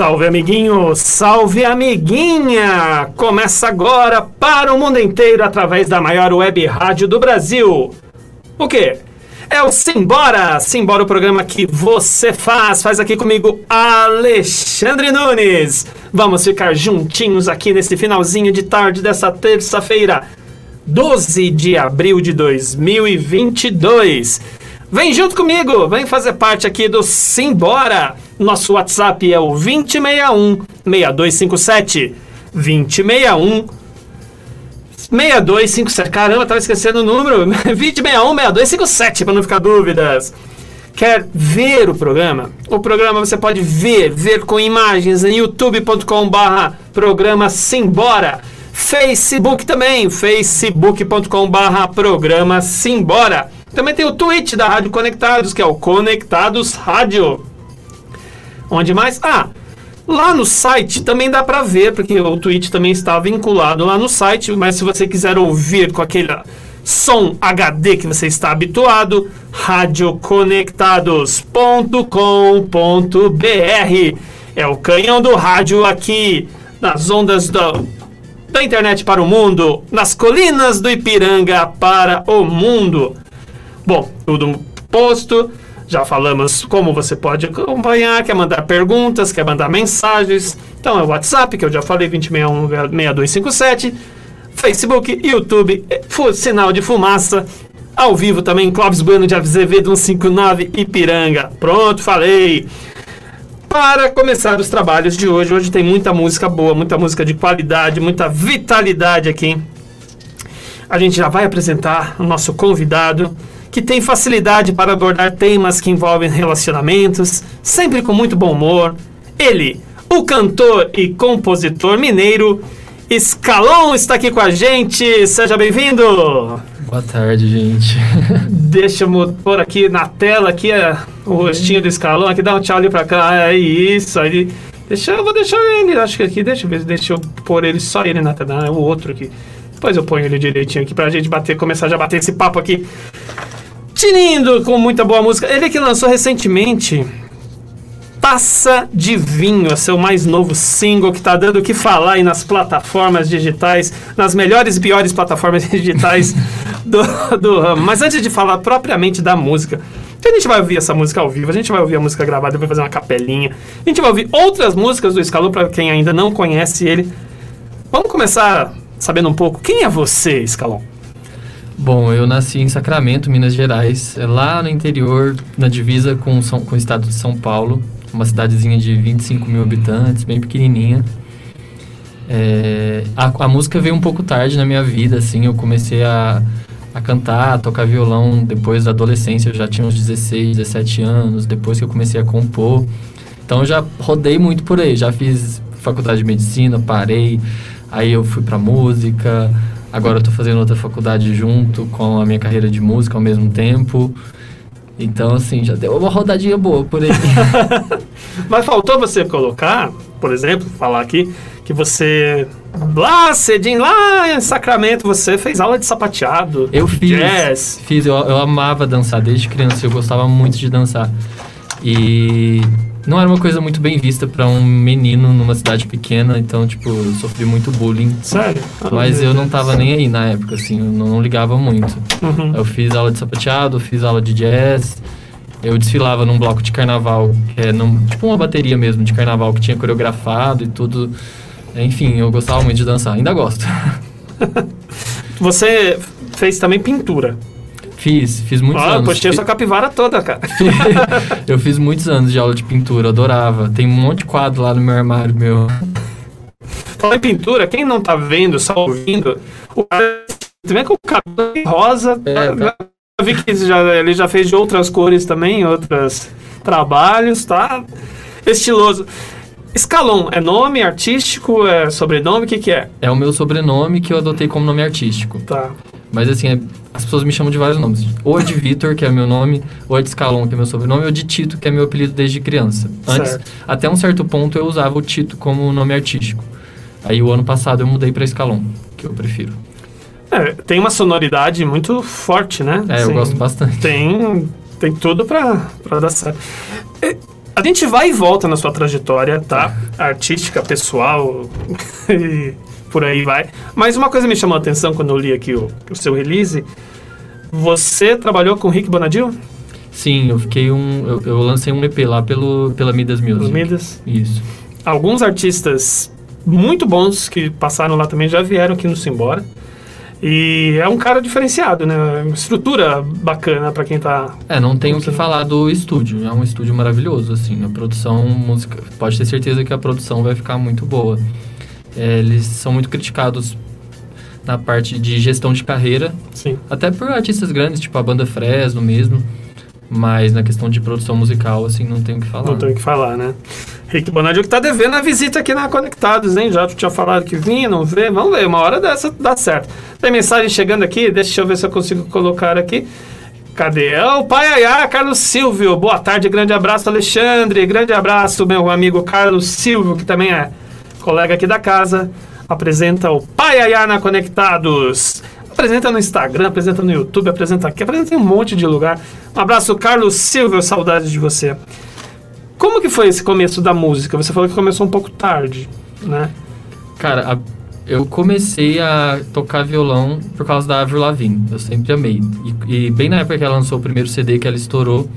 Salve amiguinho, salve amiguinha! Começa agora para o mundo inteiro através da maior web rádio do Brasil. O quê? É o Simbora! Simbora o programa que você faz. Faz aqui comigo Alexandre Nunes. Vamos ficar juntinhos aqui nesse finalzinho de tarde dessa terça-feira, 12 de abril de 2022. Vem junto comigo, vem fazer parte aqui do Simbora. Nosso WhatsApp é o 2061 6257. 2061 6257. Caramba, tava esquecendo o número. 2061 6257, para não ficar dúvidas. Quer ver o programa? O programa você pode ver, ver com imagens em youtube.com/barra programa Simbora. Facebook também, facebook.com/barra programa Simbora. Também tem o Twitch da Rádio Conectados, que é o Conectados Rádio. Onde mais? Ah, lá no site também dá para ver, porque o Twitch também está vinculado lá no site, mas se você quiser ouvir com aquele som HD que você está habituado, radioconectados.com.br é o canhão do rádio aqui nas ondas do, da internet para o mundo, nas colinas do Ipiranga para o mundo. Bom, tudo posto. Já falamos como você pode acompanhar, quer mandar perguntas, quer mandar mensagens. Então é o WhatsApp, que eu já falei, 2061-6257. Facebook, YouTube, sinal de fumaça. Ao vivo também, Clóvis Bueno de Azevedo 159 Ipiranga. Pronto, falei. Para começar os trabalhos de hoje, hoje tem muita música boa, muita música de qualidade, muita vitalidade aqui. A gente já vai apresentar o nosso convidado que tem facilidade para abordar temas que envolvem relacionamentos, sempre com muito bom humor. Ele, o cantor e compositor mineiro, Escalon está aqui com a gente. Seja bem-vindo. Boa tarde, gente. Deixa eu pôr aqui na tela aqui é, o rostinho do Escalon. Aqui dá um tchau ali pra cá. É isso aí. Deixa, eu vou deixar ele, acho que aqui, deixa eu ver, deixa eu pôr ele, só ele na tela, é o outro aqui. Depois eu ponho ele direitinho aqui pra gente bater, começar já a bater esse papo aqui. Tinindo com muita boa música. Ele que lançou recentemente Taça de Vinho, é seu mais novo single que tá dando o que falar aí nas plataformas digitais, nas melhores e piores plataformas digitais do, do ramo. Mas antes de falar propriamente da música, a gente vai ouvir essa música ao vivo, a gente vai ouvir a música gravada, vai fazer uma capelinha. A gente vai ouvir outras músicas do Escalão para quem ainda não conhece ele. Vamos começar sabendo um pouco quem é você, Escalão. Bom, eu nasci em Sacramento, Minas Gerais, é lá no interior, na divisa com, São, com o estado de São Paulo, uma cidadezinha de 25 mil habitantes, bem pequenininha. É, a, a, música veio um pouco tarde na minha vida, assim, eu comecei a, a cantar, a tocar violão depois da adolescência, eu já tinha uns 16, 17 anos, depois que eu comecei a compor. Então já rodei muito por aí, já fiz faculdade de medicina, parei, aí eu fui pra música, Agora eu tô fazendo outra faculdade junto com a minha carreira de música ao mesmo tempo. Então, assim, já deu uma rodadinha boa por aí. Mas faltou você colocar, por exemplo, falar aqui, que você lá cedinho, lá em Sacramento, você fez aula de sapateado. Eu fiz. Jazz. Fiz, eu, eu amava dançar desde criança, eu gostava muito de dançar. E não era uma coisa muito bem vista para um menino numa cidade pequena, então, tipo, eu sofri muito bullying. Sério? Ah, Mas eu não tava nem aí na época, assim, eu não, não ligava muito. Uhum. Eu fiz aula de sapateado, fiz aula de jazz, eu desfilava num bloco de carnaval, que é num, tipo uma bateria mesmo de carnaval que tinha coreografado e tudo. Enfim, eu gostava muito de dançar, ainda gosto. Você fez também pintura. Fiz, fiz muitos ah, anos. Postei essa capivara toda, cara. eu fiz muitos anos de aula de pintura, adorava. Tem um monte de quadro lá no meu armário, meu. Falar em pintura, quem não tá vendo, só ouvindo, o cara vem com o cabelo rosa. É, tá. Eu vi que já, ele já fez de outras cores também, outros trabalhos, tá? Estiloso. Escalon, é nome artístico, é sobrenome, o que que é? É o meu sobrenome que eu adotei como nome artístico. Tá. Mas assim, é- as pessoas me chamam de vários nomes. Ou é de Vitor, que é meu nome, ou é de Scalon, que é meu sobrenome, ou de Tito, que é meu apelido desde criança. Antes, Certo. até um certo ponto, eu usava o Tito como nome artístico. Aí o ano passado eu mudei pra Scalon, que eu prefiro. É, tem uma sonoridade muito forte, né? É, eu Assim, gosto bastante. Tem, tem tudo pra, pra dar certo. É, A gente vai e volta na sua trajetória, tá? Artística, pessoal, e por aí vai. Mas uma coisa me chamou a atenção quando eu li aqui o, o seu release. Você trabalhou com o Rick Bonadil? Sim, eu fiquei um. Eu, eu lancei um EP lá pelo, pela Midas Music. Midas? Isso. Alguns artistas muito bons que passaram lá também já vieram aqui no Simbora. E é um cara diferenciado, né? Uma estrutura bacana pra quem tá É, não tenho o que falar do estúdio. É um estúdio maravilhoso, assim. A produção, música. Pode ter certeza que a produção vai ficar muito boa. É, eles são muito criticados na parte de gestão de carreira, Sim. até por artistas grandes, tipo a banda Fresno mesmo. Mas na questão de produção musical, assim, não tenho o que falar. Não tenho o que falar, né? Rick Bonadio que tá devendo a visita aqui na Conectados, hein? Já tinha falado que vinha, não vê. Vamos ver, uma hora dessa dá certo. Tem mensagem chegando aqui, deixa eu ver se eu consigo colocar aqui. Cadê? É o Pai Ayá, Carlos Silvio. Boa tarde, grande abraço, Alexandre. Grande abraço, meu amigo Carlos Silvio, que também é colega aqui da casa. Apresenta o Pai Ayá na Conectados. Apresenta no Instagram, apresenta no YouTube, apresenta aqui, apresenta em um monte de lugar. Um abraço, Carlos Silvio, saudade de você. Como que foi esse começo da música? Você falou que começou um pouco tarde, né? Cara, a- eu comecei a tocar violão por causa da Avril Lavigne. Eu sempre amei. E, e bem na época que ela lançou o primeiro CD que ela estourou,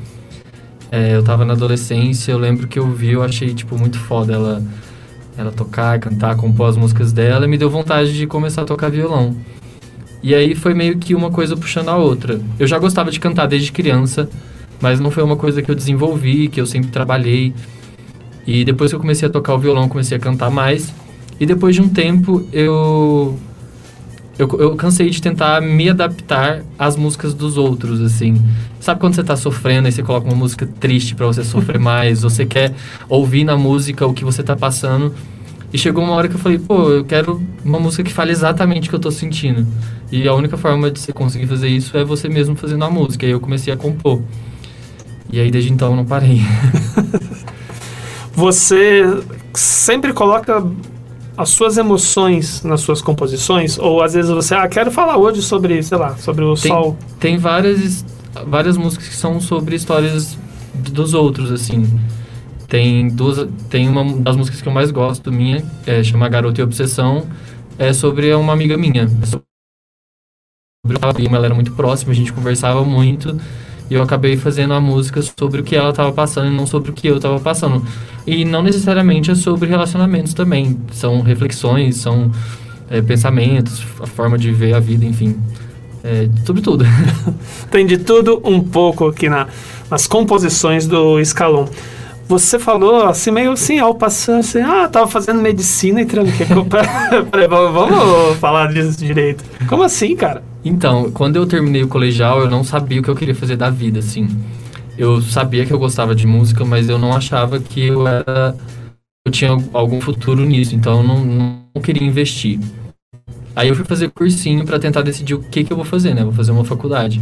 é, eu tava na adolescência, eu lembro que eu vi, eu achei, tipo, muito foda ela, ela tocar, cantar, compor as músicas dela e me deu vontade de começar a tocar violão. E aí foi meio que uma coisa puxando a outra. Eu já gostava de cantar desde criança, mas não foi uma coisa que eu desenvolvi, que eu sempre trabalhei. E depois que eu comecei a tocar o violão, comecei a cantar mais. E depois de um tempo, eu, eu, eu cansei de tentar me adaptar às músicas dos outros, assim. Sabe quando você tá sofrendo e você coloca uma música triste pra você sofrer mais? Você quer ouvir na música o que você tá passando. E chegou uma hora que eu falei, pô, eu quero uma música que fale exatamente o que eu tô sentindo. E a única forma de você conseguir fazer isso é você mesmo fazendo a música. E aí eu comecei a compor. E aí desde então eu não parei. Você sempre coloca as suas emoções nas suas composições? Ou às vezes você, ah, quero falar hoje sobre, sei lá, sobre o Tem- sol. Tem várias, várias músicas que são sobre histórias dos outros, assim. Tem duas, tem uma das músicas que eu mais gosto minha, é, chama Garota e Obsessão, é sobre uma amiga minha. É sobre ela era muito próxima, a gente conversava muito. E eu acabei fazendo a música sobre o que ela estava passando e não sobre o que eu estava passando. E não necessariamente é sobre relacionamentos também. São reflexões, são é, pensamentos, a forma de ver a vida, enfim. É, sobre tudo. Tem de tudo um pouco aqui na, nas composições do Escalon. Você falou assim, meio assim, ao passando, assim, ah, tava fazendo medicina e tranquei. Peraí, vamos, falar disso direito. Como assim, cara? Então, quando eu terminei o colegial, eu não sabia o que eu queria fazer da vida, assim. Eu sabia que eu gostava de música, mas eu não achava que eu era. Eu tinha algum futuro nisso, então eu não, não queria investir. Aí eu fui fazer cursinho pra tentar decidir o que, que eu vou fazer, né? Vou fazer uma faculdade.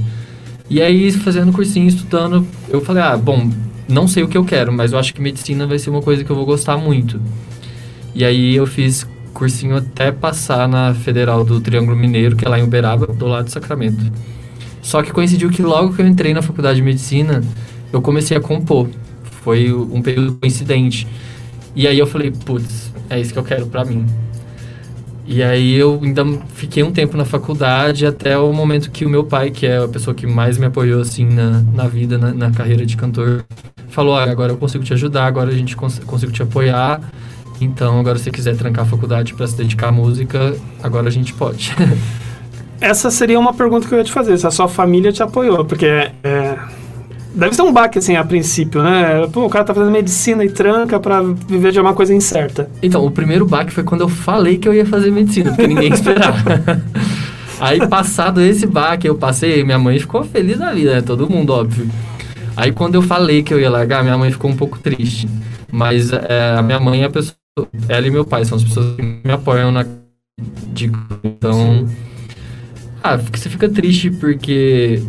E aí, fazendo cursinho, estudando, eu falei, ah, bom, não sei o que eu quero, mas eu acho que medicina vai ser uma coisa que eu vou gostar muito. E aí eu fiz cursinho até passar na Federal do Triângulo Mineiro, que é lá em Uberaba, do lado de Sacramento. Só que coincidiu que logo que eu entrei na faculdade de medicina, eu comecei a compor. Foi um período coincidente. E aí eu falei, putz, é isso que eu quero pra mim. E aí eu ainda fiquei um tempo na faculdade até o momento que o meu pai, que é a pessoa que mais me apoiou assim na, na vida, na, na carreira de cantor, falou, ah, agora eu consigo te ajudar, agora a gente cons consigo te apoiar. Então, agora se você quiser trancar a faculdade para se dedicar à música, agora a gente pode. Essa seria uma pergunta que eu ia te fazer, se a sua família te apoiou, porque é, deve ser um baque, assim, a princípio, né? Pô, o cara tá fazendo medicina e tranca pra viver de uma coisa incerta. Então, o primeiro baque foi quando eu falei que eu ia fazer medicina, porque ninguém esperava. Aí, passado esse baque, eu passei, minha mãe ficou feliz da vida, né? Todo mundo, óbvio. Aí, quando eu falei que eu ia largar, minha mãe ficou um pouco triste. Mas é, a minha mãe é a pessoa... Ela e meu pai são as pessoas que me apoiam na... De, então... Ah, você fica triste porque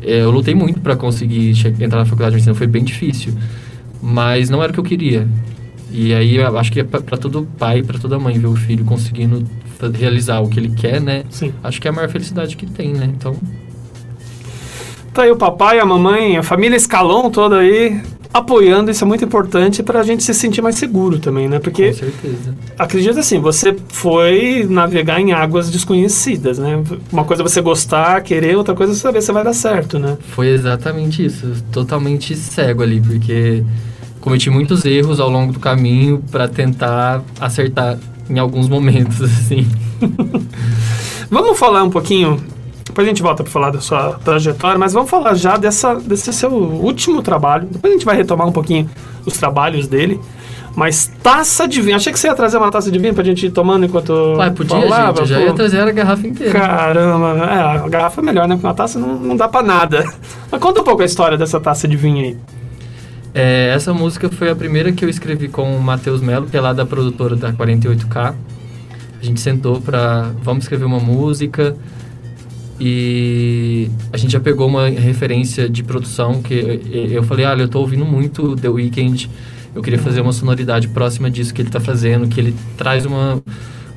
é, eu lutei muito pra conseguir entrar na faculdade de medicina, foi bem difícil. Mas não era o que eu queria. E aí eu acho que é pra, pra todo pai, pra toda mãe ver o filho conseguindo realizar o que ele quer, né? Sim. Acho que é a maior felicidade que tem, né? Então, Tá aí o papai, a mamãe, a família Escalon toda aí apoiando, isso é muito importante pra gente se sentir mais seguro também, né? com Porque certeza. acredita assim, você foi navegar em águas desconhecidas, né? Uma coisa é você gostar, querer, outra coisa é saber se vai dar certo, né? Foi exatamente isso, totalmente cego ali, porque cometi muitos erros ao longo do caminho pra tentar acertar em alguns momentos, assim. Vamos falar um pouquinho, depois a gente volta para falar da sua trajetória, mas vamos falar já dessa, desse seu último trabalho. Depois a gente vai retomar um pouquinho os trabalhos dele. Mas taça de vinho. Achei que você ia trazer uma taça de vinho pra gente ir tomando enquanto. Ué, podia, falava, gente, eu já pô. ia trazer a garrafa inteira. Caramba, é, a garrafa é melhor, né? Porque uma taça não, não dá pra nada. Mas conta um pouco a história dessa taça de vinho aí. É, essa música foi a primeira que eu escrevi com o Matheus Melo, que é lá da produtora da 48K. A gente sentou pra. Vamos escrever uma música. E a gente já pegou uma referência de produção que eu, falei, olha, eu tô ouvindo muito The Weeknd. Eu queria fazer uma sonoridade próxima disso que ele tá fazendo, que ele traz uma,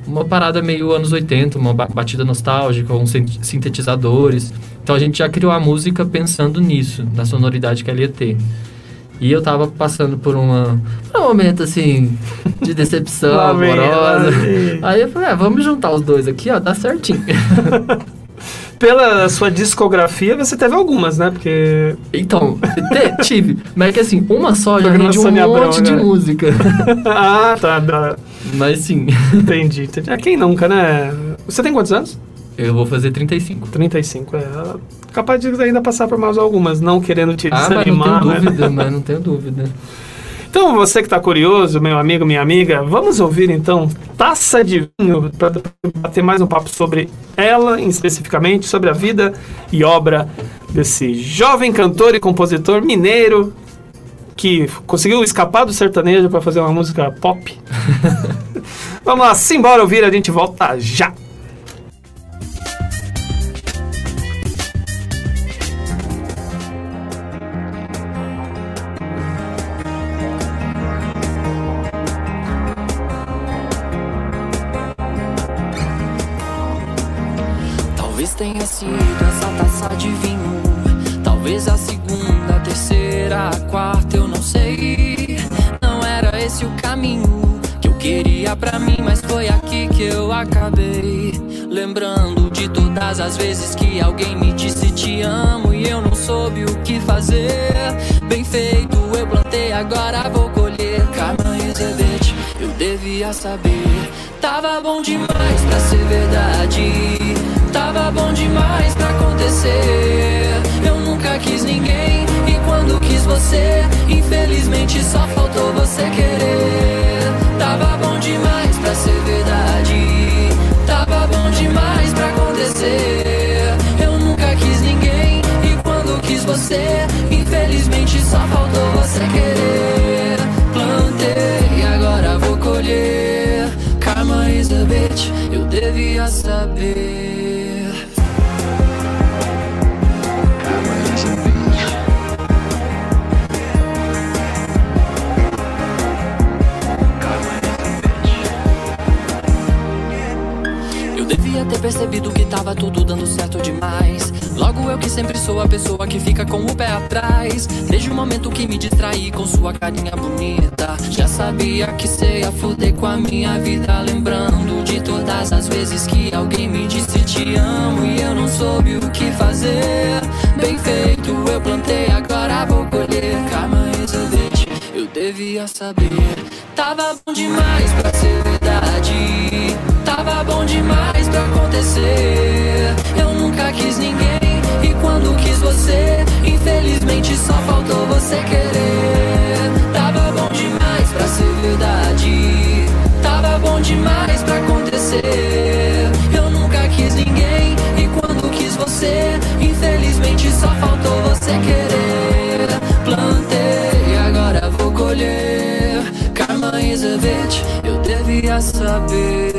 uma parada meio anos 80, uma ba- batida nostálgica, uns sin- sintetizadores. Então a gente já criou a música pensando nisso, na sonoridade que ela ia ter. E eu tava passando por uma, um momento assim de decepção amorosa. Aí eu falei, ah, vamos juntar os dois aqui, ó, dá certinho. Pela sua discografia, você teve algumas, né? Porque. então, te- tive. Mas é que assim, uma só já rende um Sônia Abrão, monte de né? música. ah, tá. tá. Mas sim, Entendi, entendi. É quem nunca, né? Você tem quantos anos? eu vou fazer 35. 35, é. Capaz de ainda passar por mais algumas, não querendo te Ah, mas não desanimar. tenho né? dúvida, mas não tenho dúvida. Então, você que está curioso, meu amigo, minha amiga, vamos ouvir então Taça de Vinho para bater mais um papo sobre ela, especificamente, sobre a vida e obra desse jovem cantor e compositor mineiro que conseguiu escapar do sertanejo para fazer uma música pop. vamos lá, simbora ouvir, a gente volta já. Todas as vezes que alguém me disse te amo e eu não soube o que fazer. Bem feito, eu plantei, agora vou colher. Karma bitch, eu devia saber. Tava bom demais pra ser verdade. Tava bom demais pra acontecer. Eu nunca quis ninguém e quando quis você, infelizmente só faltou você querer. Tava bom demais pra ser verdade. Tava bom demais Eu nunca quis ninguém e quando quis você, infelizmente só faltou você querer. Plantei e agora vou colher. Karma is a bitch, eu devia saber. Ter percebido que tava tudo dando certo demais. Logo eu que sempre sou a pessoa que fica com o pé atrás. Desde o momento que me distraí com sua carinha bonita. Já sabia que cê ia fuder com a minha vida. Lembrando de todas as vezes que alguém me disse te amo e eu não soube o que fazer. Bem feito, eu plantei, agora vou colher. Karma is a bitch, eu devia saber. Tava bom demais pra ser verdade. Tava bom demais pra acontecer. Eu nunca quis ninguém e quando quis você, infelizmente só faltou você querer. Tava bom demais pra ser verdade. Tava bom demais pra acontecer. Eu nunca quis ninguém e quando quis você, infelizmente só faltou você querer. Plantei e agora vou colher. Karma is a eu devia saber.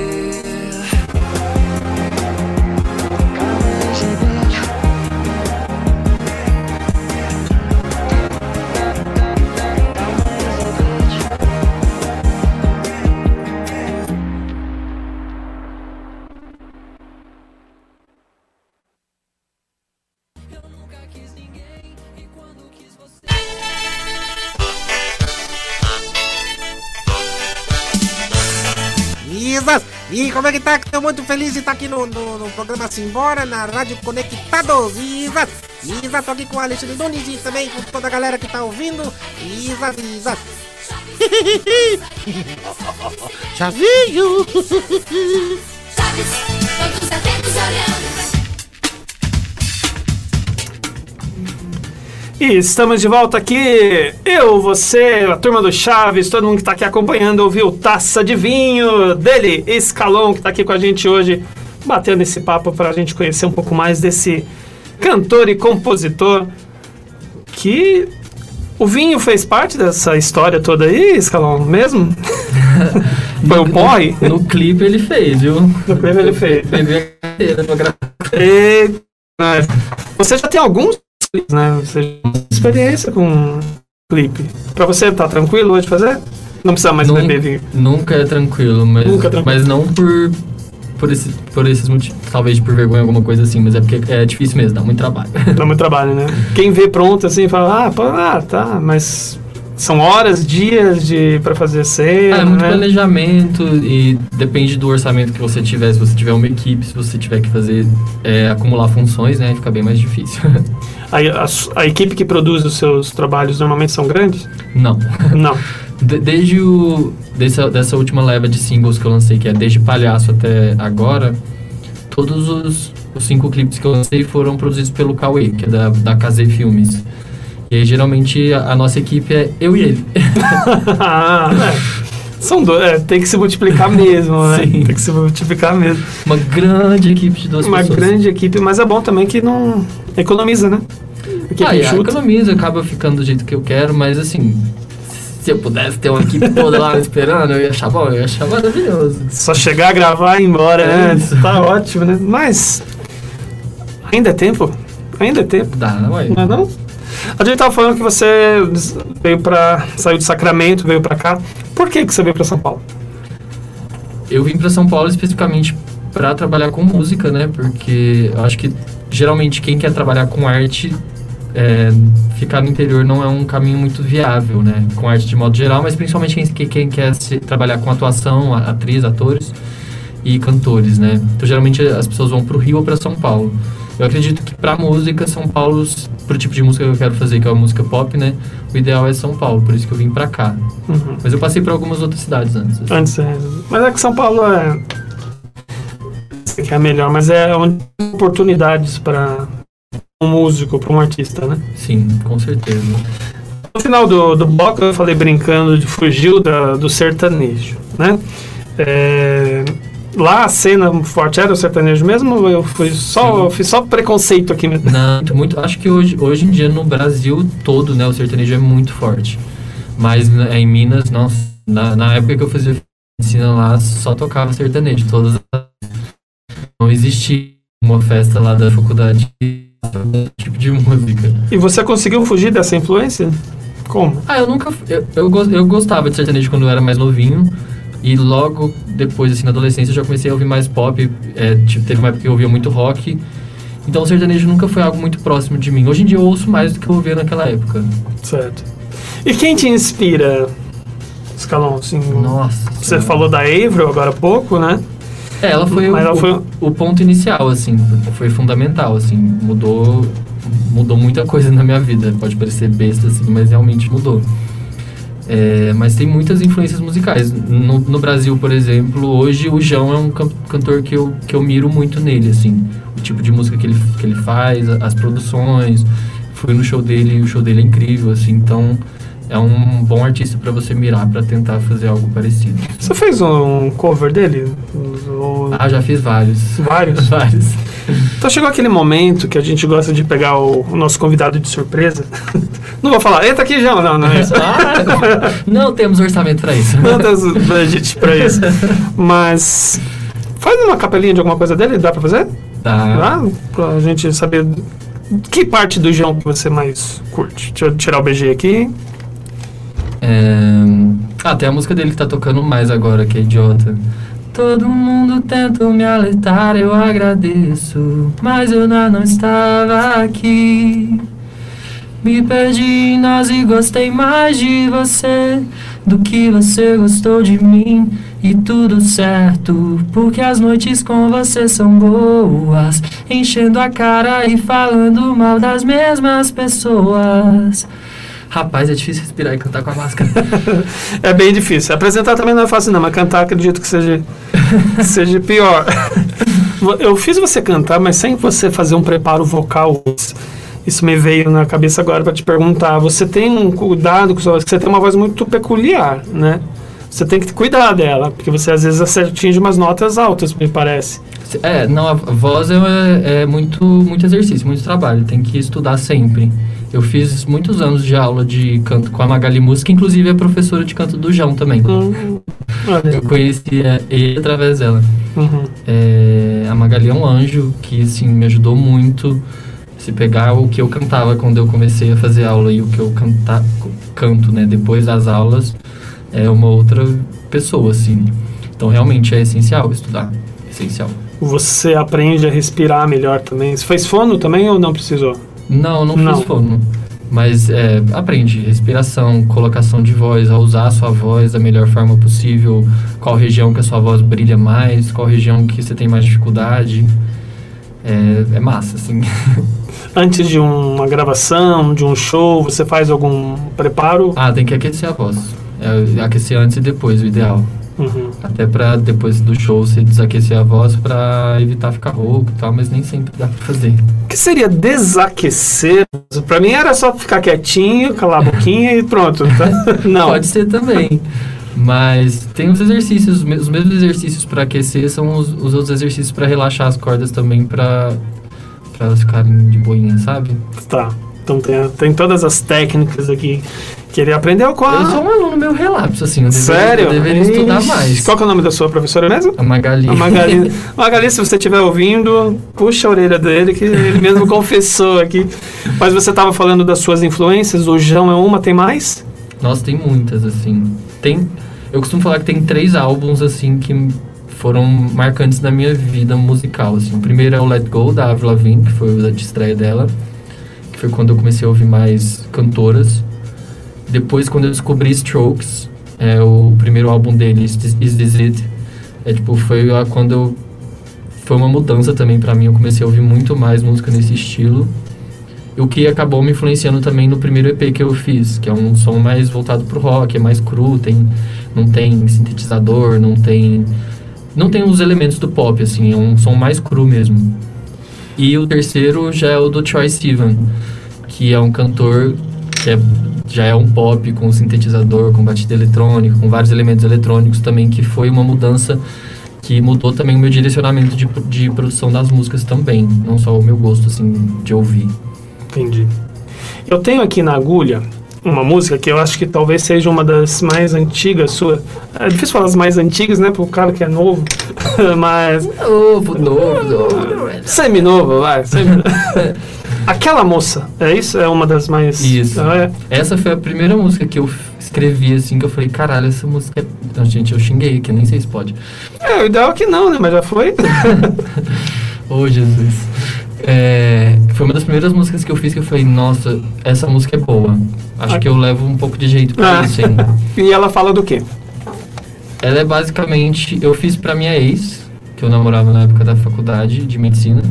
Como é que tá? Estou muito feliz de estar aqui no, no, no programa Simbora, na Rádio Conectados. Isas! Isas, tô aqui com o Alexandre Nunes e também com toda a galera que tá ouvindo. Isas, Isas! Chavinho! Chaves, todos atentos olhando. E estamos de volta aqui, eu, você, a turma do Chaves, todo mundo que está aqui acompanhando, ouviu Taça de Vinho dele, Escalon, que está aqui com a gente hoje, batendo esse papo para a gente conhecer um pouco mais desse cantor e compositor que o vinho fez parte dessa história toda aí, Escalon, mesmo? Foi o porre? No clipe ele fez, viu? No clipe ele fez. A né, você já tem alguns clipes, né? Você já tem experiência com clipe. Pra você tá tranquilo hoje de fazer? Não precisa mais Nun- beber vinho. Nunca é tranquilo, mas, Nunca é tranquilo. mas não por, por, esse, por esses motivos. Talvez por vergonha, alguma coisa assim, mas é porque é difícil mesmo, dá muito trabalho. Dá muito trabalho, né? Quem vê pronto assim fala, ah, pô, ah, tá, mas são horas, dias de pra fazer cena, Ah, é muito né? planejamento e depende do orçamento que você tiver. Se você tiver uma equipe, se você tiver que fazer, é, acumular funções, né? Fica bem mais difícil. A, su- a equipe que produz os seus trabalhos normalmente são grandes? Não. Não. De- desde o, dessa, dessa última leva de singles que eu lancei, que é desde Palhaço até agora, todos os, os cinco clipes que eu lancei foram produzidos pelo Cauê, que é da, da Casei Filmes. E aí, geralmente, a, a nossa equipe é eu e ele. ah, é. São dois, é, tem que se multiplicar mesmo, né? Sim. Tem que se multiplicar mesmo. Uma grande equipe de duas Uma pessoas. grande equipe, mas é bom também que não economiza, né? Equipe Ah, enxuta. economiza, acaba ficando do jeito que eu quero, mas assim, se eu pudesse ter uma equipe toda lá esperando, eu ia achar bom, eu ia achar maravilhoso. Só chegar, gravar e ir embora, É né? Tá ótimo, né? Mas ainda é tempo? Ainda é tempo, Dá, ué. não é não? A gente tava falando que você veio pra... saiu de Sacramento, veio pra cá. Por que que você veio pra São Paulo? Eu vim pra São Paulo especificamente pra trabalhar com música, né? Porque eu acho que geralmente quem quer trabalhar com arte, é, ficar no interior não é um caminho muito viável, né? Com arte de modo geral, mas principalmente quem, quem- quer se- trabalhar com atuação, atriz, atores e cantores, né? Então geralmente as pessoas vão pro Rio ou pra São Paulo. Eu acredito que pra música, São Paulo, pro tipo de música que eu quero fazer, que é a música pop, né? O ideal é São Paulo, por isso que eu vim pra cá. Uhum. Mas eu passei por algumas outras cidades antes. assim. Antes, é... Mas é que São Paulo é... Sei que é melhor, mas é onde tem oportunidades para um músico, para um artista, né? Sim, com certeza. No final do, do bloco eu falei brincando de fugiu da, do sertanejo, né? É, lá a cena forte era o sertanejo mesmo ou eu fui só, eu fiz só preconceito aqui mesmo? Não, muito, acho que hoje, hoje em dia no Brasil todo, né, o sertanejo é muito forte. Mas né, em Minas, nossa, na, na época que eu fazia medicina lá, só tocava sertanejo. Todas as- não existia uma festa lá da faculdade tipo de música. E você conseguiu fugir dessa influência? Como? Ah, eu nunca. Eu, eu, eu gostava de sertanejo quando eu era mais novinho. E logo depois, assim, na adolescência, eu já comecei a ouvir mais pop. É, tipo, teve uma época que eu ouvia muito rock. Então o sertanejo nunca foi algo muito próximo de mim. Hoje em dia eu ouço mais do que eu ouvia naquela época. Certo. E quem te inspira, Scalon? Assim, Nossa. Você Senhora. falou da Avril agora há pouco, né? É, ela foi, Mas o, ela foi- o, o ponto inicial, assim. Foi fundamental, assim. Mudou, mudou muita coisa na minha vida. Pode parecer besta, assim, mas realmente mudou. É, mas tem muitas influências musicais. No, no Brasil, por exemplo, hoje o João é um can- cantor que eu, que eu miro muito nele, assim. O tipo de música que ele, que ele faz, as produções. Fui no show dele e o show dele é incrível, assim. Então, é um bom artista para você mirar para tentar fazer algo parecido. Você fez um cover dele? Ou- Ah, já fiz vários. Vários? vários. Então chegou aquele momento que a gente gosta de pegar o, o nosso convidado de surpresa. Não vou falar, entra aqui, João. Não, não é isso. Ah, não temos orçamento para isso. Não tem budget pra isso. Mas. Faz uma capelinha de alguma coisa dele, dá pra fazer? Tá. Dá? Pra gente saber que parte do João que você mais curte. Deixa eu tirar o BG aqui. É... Ah, tem a música dele que tá tocando mais agora, que é idiota. Todo mundo tenta me alertar, eu agradeço. Mas eu não estava aqui. Me perdi em nós e gostei mais de você do que você gostou de mim. E tudo certo, porque as noites com você são boas. Enchendo a cara e falando mal das mesmas pessoas. Rapaz, é difícil respirar e cantar com a máscara. É bem difícil. Apresentar também não é fácil, não, mas cantar acredito que seja, seja pior. Eu fiz você cantar, mas sem você fazer um preparo vocal. Isso me veio na cabeça agora para te perguntar. Você tem um cuidado com sua voz, você tem uma voz muito peculiar, né? Você tem que cuidar dela, porque você às vezes atinge umas notas altas, me parece. É, não, a voz é, é muito, muito exercício, muito trabalho, tem que estudar sempre. Eu fiz muitos anos de aula de canto com a Magali Música, inclusive é professora de canto do João também. Hum, olha. Eu conheci é, ele através dela. Uhum. É, a Magali é um anjo que, assim, me ajudou muito. Se pegar o que eu cantava quando eu comecei a fazer aula e o que eu canta, canto, né, depois das aulas, é uma outra pessoa, assim. Então, realmente é essencial estudar. Essencial. Você aprende a respirar melhor também. Você fez fono também ou não precisou? Não, não, Não. fiz fono. Mas é, aprende respiração, colocação de voz, a usar a sua voz da melhor forma possível, qual região que a sua voz brilha mais, qual região que você tem mais dificuldade. É, é massa, assim. Antes de uma gravação, de um show, você faz algum preparo? ah, tem que aquecer a voz. É, aquecer antes e depois, o ideal. Uhum. Até pra depois do show você desaquecer a voz pra evitar ficar rouco e tal, mas nem sempre dá pra fazer. O que seria desaquecer? Pra mim era só ficar quietinho, calar a boquinha e pronto. tá? Não. Pode ser também. Mas tem os exercícios, os me- os mesmos exercícios para aquecer são os, os outros exercícios para relaxar as cordas também, para para elas ficarem de boinha, sabe? Tá. Então tem, tem todas as técnicas aqui que ele aprendeu com a... Eu sou um aluno meio relapso, assim, eu deveria, Sério? eu deveria estudar Ixi. mais. Qual é o nome da sua professora mesmo? A Magali. A Magali. Magali, se você estiver ouvindo, puxa a orelha dele, que ele mesmo confessou aqui. Mas você estava falando das suas influências, o João é uma, tem mais? Nossa, tem muitas, assim. Tem, eu costumo falar que tem três álbuns, assim, que foram marcantes na minha vida musical, assim. O primeiro é o Let Go, da Avril Lavigne, que foi o da estreia dela. Foi quando eu comecei a ouvir mais cantoras. Depois, quando eu descobri Strokes, é o primeiro álbum dele, Is This, Is This It? É, tipo, foi a- quando eu... Foi uma mudança também pra mim, eu comecei a ouvir muito mais música nesse estilo. O que acabou me influenciando também no primeiro EP que eu fiz, que é um som mais voltado pro rock, é mais cru, tem, não tem sintetizador, não tem não tem os elementos do pop, assim, é um som mais cru mesmo. E o terceiro já é o do Troy Sivan, que é um cantor que é, já é um pop com sintetizador, com batida eletrônica, com vários elementos eletrônicos também, que foi uma mudança que mudou também o meu direcionamento de, de produção das músicas também, não só o meu gosto, assim, de ouvir. Entendi. Eu tenho aqui na agulha uma música que eu acho que talvez seja uma das mais antigas sua. É difícil falar as mais antigas, né, pro cara que é novo. Mas Novo, novo, novo. Semi-novo, vai. Semi Aquela moça, é isso? É uma das mais. Isso. Ah, é. Essa foi a primeira música que eu escrevi, assim, que eu falei, caralho, essa música é... Não, gente, eu xinguei aqui, nem sei se pode. É, o ideal é que não, né? Mas já foi. Ô, Jesus. É, foi uma das primeiras músicas que eu fiz que eu falei, nossa, essa música é boa. Acho que eu levo um pouco de jeito pra Ah. isso ainda. E ela fala do quê? Ela é basicamente, eu fiz pra minha ex, que eu namorava na época da faculdade de medicina.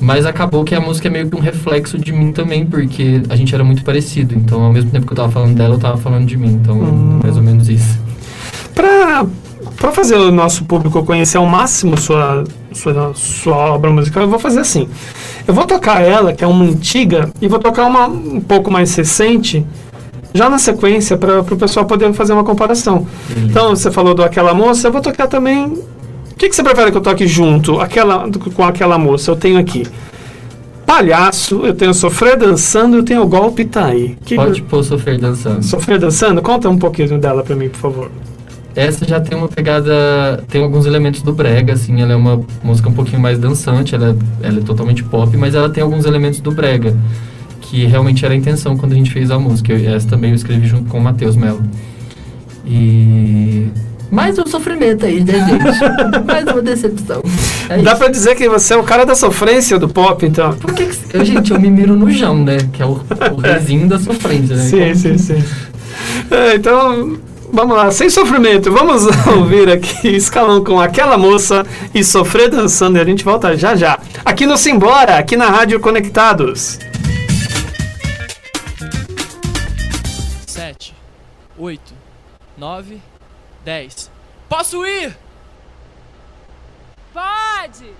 Mas acabou que a música é meio que um reflexo de mim também, porque a gente era muito parecido. Então, ao mesmo tempo que eu tava falando dela, eu tava falando de mim. Então, Hum. mais ou menos isso. Pra, pra fazer o nosso público conhecer ao máximo sua, sua, sua obra musical, eu vou fazer assim. Eu vou tocar ela, que é uma antiga, e vou tocar uma um pouco mais recente, já na sequência, para o pessoal poder fazer uma comparação. Então, você falou do Aquela Moça, eu vou tocar também. O que, que você prefere que eu toque junto aquela, com aquela moça? Eu tenho aqui. Palhaço, eu tenho Sofrer Dançando, eu tenho o Golpe Tá Aí. Que Pode pôr Sofrer dançando. Sofrer Dançando? Conta um pouquinho dela pra mim, por favor. Essa já tem uma pegada, tem alguns elementos do brega, assim, ela é uma música um pouquinho mais dançante, ela, é- ela é totalmente pop, mas ela tem alguns elementos do brega, que realmente era a intenção quando a gente fez a música. Eu- essa também eu escrevi junto com o Matheus Melo. E Mais um sofrimento aí, né, gente? Mais uma decepção. É Dá pra dizer que você é o cara da sofrência do pop, então. Por que que... Eu, gente, eu me miro no Jão, né? Que é o, o reizinho da sofrência, né? Sim, Como sim, que- sim. É, então, vamos lá, sem sofrimento, vamos ouvir aqui Escalão com aquela moça e sofrer dançando e a gente volta já já. Aqui no Simbora, aqui na Rádio Conectados. sete, oito, nove, dez. Posso ir? Pode!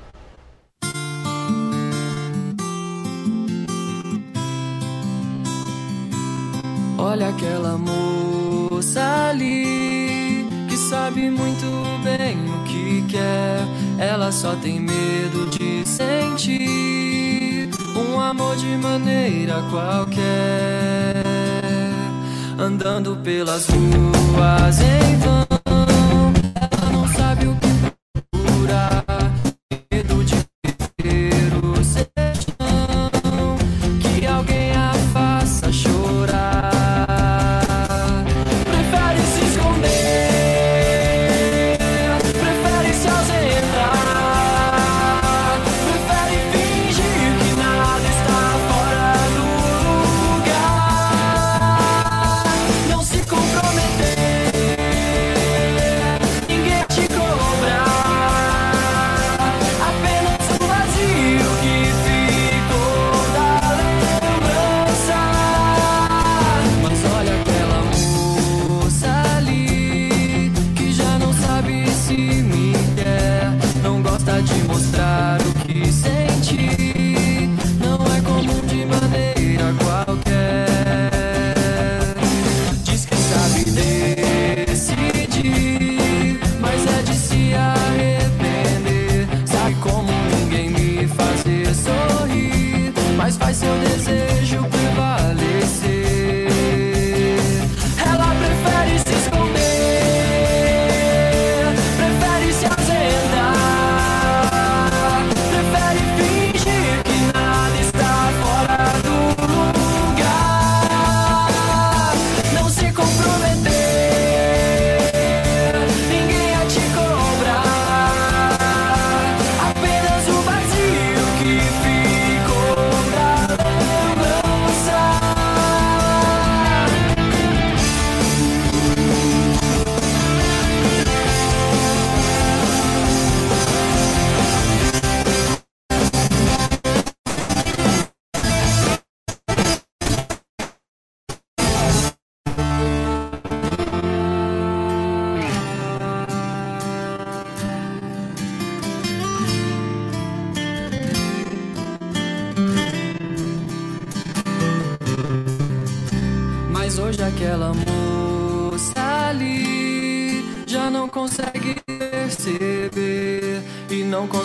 Olha aquela moça ali que sabe muito bem o que quer. Ela só tem medo de sentir um amor de maneira qualquer. Andando pelas ruas em vão,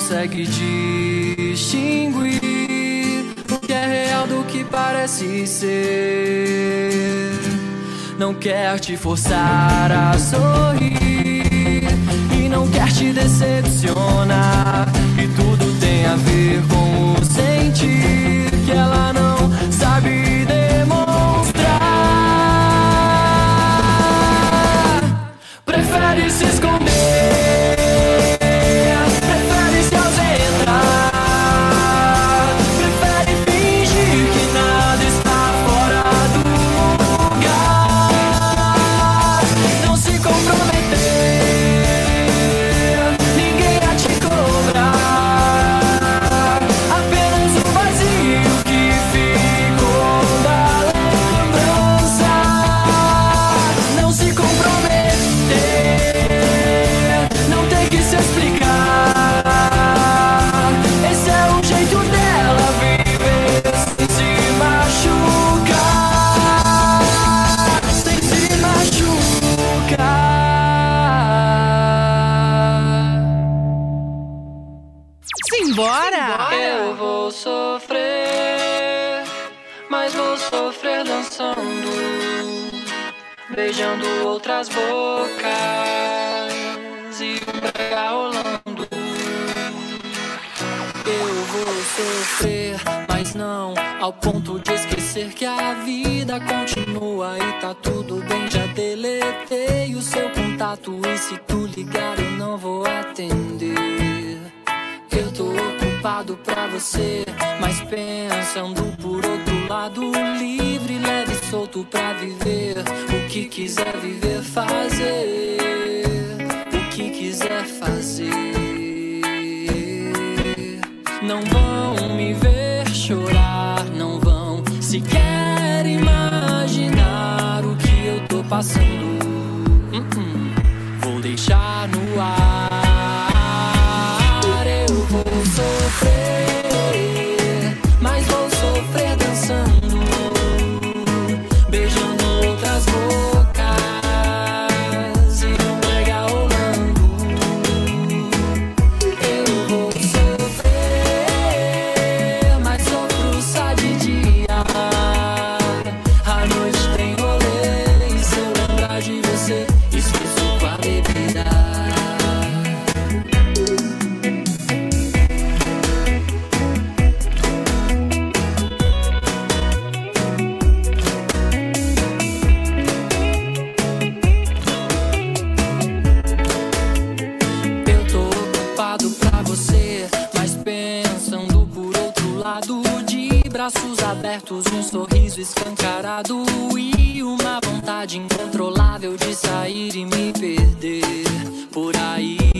consegue distinguir o que é real do que parece ser. Não quer te forçar a sorrir e não quer te decepcionar. E tudo tem a ver com o sentir que ela não sabe demonstrar. Prefere se esconder, beijando outras bocas e o brega rolando. Eu vou sofrer, mas não ao ponto de esquecer que a vida continua e tá tudo bem. Já deletei o seu contato contato e se tu ligar eu não vou atender. Ocupado pra você, mas pensando por outro lado, livre, leve, solto pra viver. O que quiser viver, fazer. O que quiser fazer. Não vão me ver chorar, não vão sequer imaginar o que eu tô passando. Hum-hum. Vou deixar no ar, abertos, um sorriso escancarado e uma vontade incontrolável de sair e me perder por aí.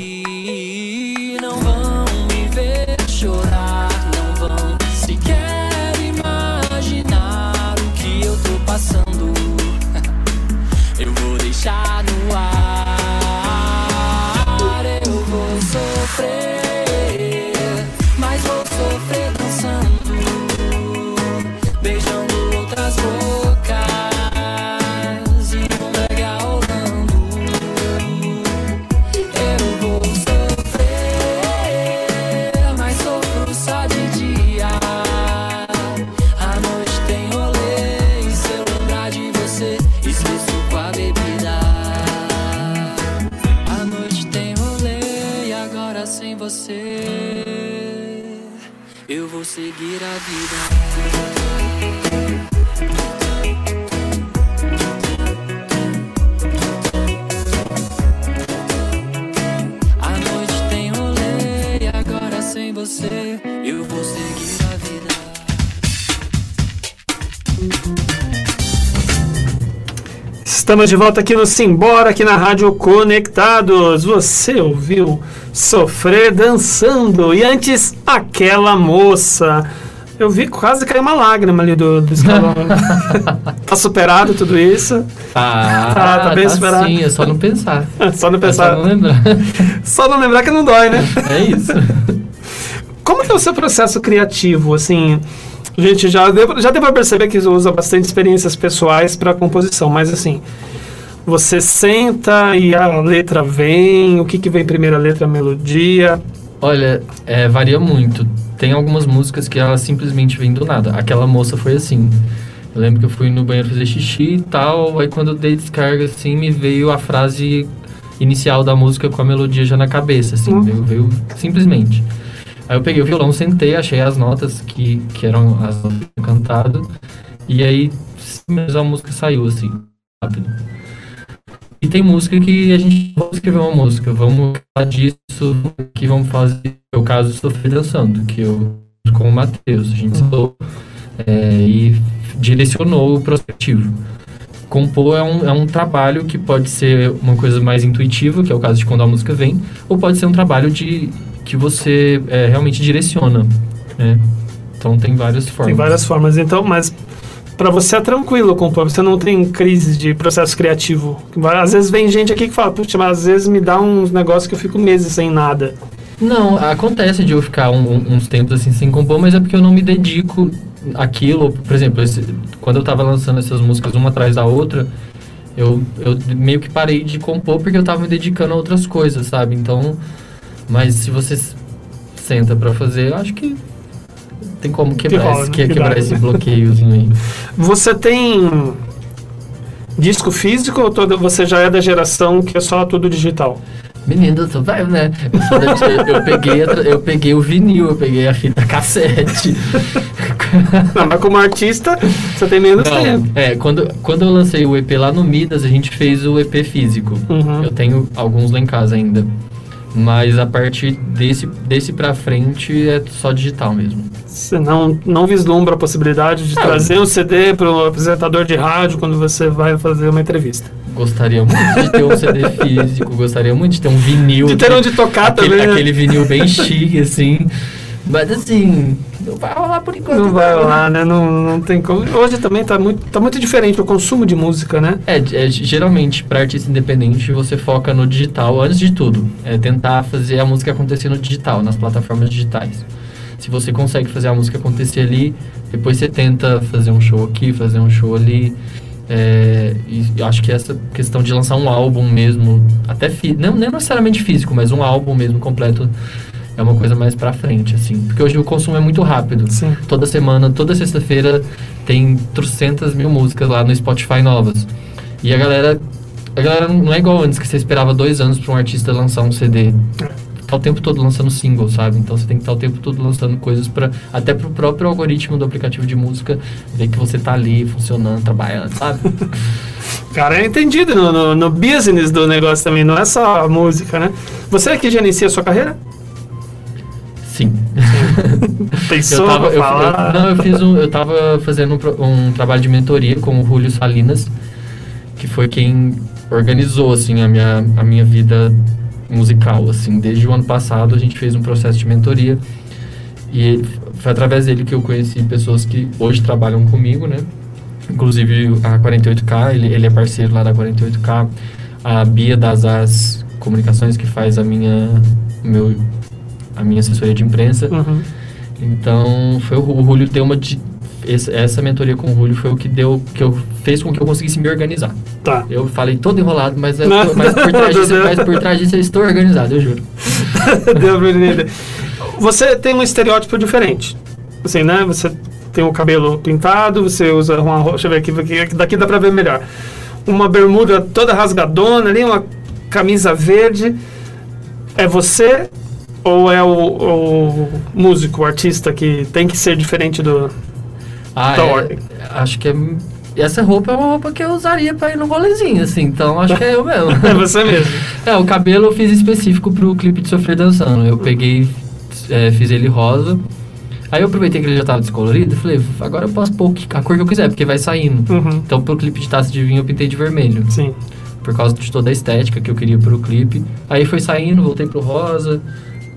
Estamos de volta aqui no Simbora, aqui na Rádio Conectados. Você ouviu Sofrer Dançando. E antes, aquela moça. Eu vi quase cair uma lágrima ali do, do escalão. tá superado tudo isso? Ah, Tá, tá bem esperado. Sim, é só não pensar. Só não É pensar. só não lembrar. Só não lembrar que não dói, né? É isso. Como que é o seu processo criativo, assim? Gente, já deu, já deu pra perceber que usa bastante experiências pessoais para composição, mas assim, você senta e a letra vem, o que que vem primeiro, a letra, a melodia? Olha, é, varia muito. Tem algumas músicas que elas simplesmente vêm do nada. Aquela moça foi assim. Eu lembro que eu fui no banheiro fazer xixi e tal, aí quando eu dei descarga, assim, me veio a frase inicial da música com a melodia já na cabeça, assim, Hum. veio, veio simplesmente. Aí eu peguei o violão, sentei, achei as notas que, que eram as notas que eu cantado, e aí a música saiu, assim, rápido. E tem música que a gente vamos escrever uma música, vamos falar disso, que vamos fazer. É o caso Sofrer Dançando, que eu com o Matheus, a gente sentou é, e direcionou o prospectivo. Compor é um, é um trabalho que pode ser uma coisa mais intuitiva, que é o caso de quando a música vem, ou pode ser um trabalho de que você é, realmente direciona. né? Então tem várias formas. Tem várias formas, então, mas para você é tranquilo compor, você não tem crise de processo criativo. Às vezes vem gente aqui que fala, putz, mas às vezes me dá uns negócios que eu fico meses sem nada. Não, acontece de eu ficar um- uns tempos assim sem compor, mas é porque eu não me dedico àquilo. Por exemplo, esse- quando eu tava lançando essas músicas uma atrás da outra, eu, eu meio que parei de compor porque eu tava me dedicando a outras coisas, sabe? Então, mas se você senta pra fazer, eu acho que tem como quebrar, rola, esse, né? que- Que quebrar dá. esse bloqueiozinho aí. Você tem disco físico ou todo, você já é da geração que é só tudo digital? Menino, eu sou velho, né? Eu, eu- peguei eu peguei o vinil, eu peguei a fita cassete. Não, mas como artista, você tem menos Não, tempo. é, quando, quando eu lancei o EP lá no Midas, a gente fez o EP físico. Uhum. Eu tenho alguns lá em casa ainda. Mas a partir desse, desse pra frente é só digital mesmo. Você não, não vislumbra a possibilidade de Ah, trazer um CD para o apresentador de rádio quando você vai fazer uma entrevista. Gostaria muito de ter um CD físico, gostaria muito de ter um vinil. De ter onde tocar aquele, também, né? Aquele vinil bem chique, assim. Mas assim, não vai rolar por enquanto. Não vai lá, né? Não, não tem como. Hoje também tá muito, tá muito diferente o consumo de música, né? É, é, geralmente, para artista independente, você foca no digital antes de tudo. É tentar fazer a música acontecer no digital, nas plataformas digitais. Se você consegue fazer a música acontecer ali, depois você tenta fazer um show aqui, fazer um show ali. É, e eu acho que essa questão de lançar um álbum mesmo, até fi, não, não necessariamente físico, mas um álbum mesmo completo, é uma coisa mais pra frente, assim. Porque hoje o consumo é muito rápido. Sim. Toda semana, toda sexta-feira tem trocentas mil músicas lá no Spotify novas. E a galera, a galera não é igual antes, que você esperava dois anos pra um artista lançar um CD. Tá o tempo todo lançando single, sabe? Então você tem que estar o tempo todo lançando coisas para até pro próprio algoritmo do aplicativo de música ver que você tá ali funcionando, trabalhando, sabe? Cara é entendido no, no, no business do negócio também, não é só a música, né? Você é que gerencia a sua carreira? Pensou Eu tava, eu, eu- não, eu fiz um, eu tava fazendo um, um trabalho de mentoria com o Julio Salinas, que foi quem organizou assim a minha a minha vida musical assim. Desde o ano passado a gente fez um processo de mentoria e foi através dele que eu conheci pessoas que hoje trabalham comigo, né? Inclusive a 48K, ele, ele é parceiro lá da 48K. A Bia das As Comunicações que faz a minha meu a minha assessoria de imprensa. Uhum. Então, foi o, o Julio deu uma de, essa, mentoria com o Julio foi o que deu que eu fez com que eu conseguisse me organizar. Tá. Eu falei todo enrolado, mas, eu Não. tô- mas, por, trás disso, mas por trás disso eu estou organizado, eu juro. Deu pra entender. Você tem um estereótipo diferente. Assim, né? Você tem o cabelo pintado, você usa uma roupa. Deixa eu ver aqui, aqui, daqui dá pra ver melhor. Uma bermuda toda rasgadona ali, uma camisa verde. É você ou é o, o músico, o artista que tem que ser diferente do. Ah, Da é, ordem. acho que é, essa roupa é uma roupa que eu usaria pra ir no rolezinho, assim, então acho que é eu mesmo. É você mesmo. É, o cabelo eu fiz específico pro clipe de Sofrer Dançando. Eu peguei, é, fiz ele rosa. Aí eu aproveitei que ele já tava descolorido e falei, agora eu posso pôr a cor que eu quiser, porque vai saindo. Uhum. Então pro clipe de Taça de Vinho eu pintei de vermelho. Sim. Por causa de toda a estética que eu queria pro clipe. Aí foi saindo, voltei pro rosa,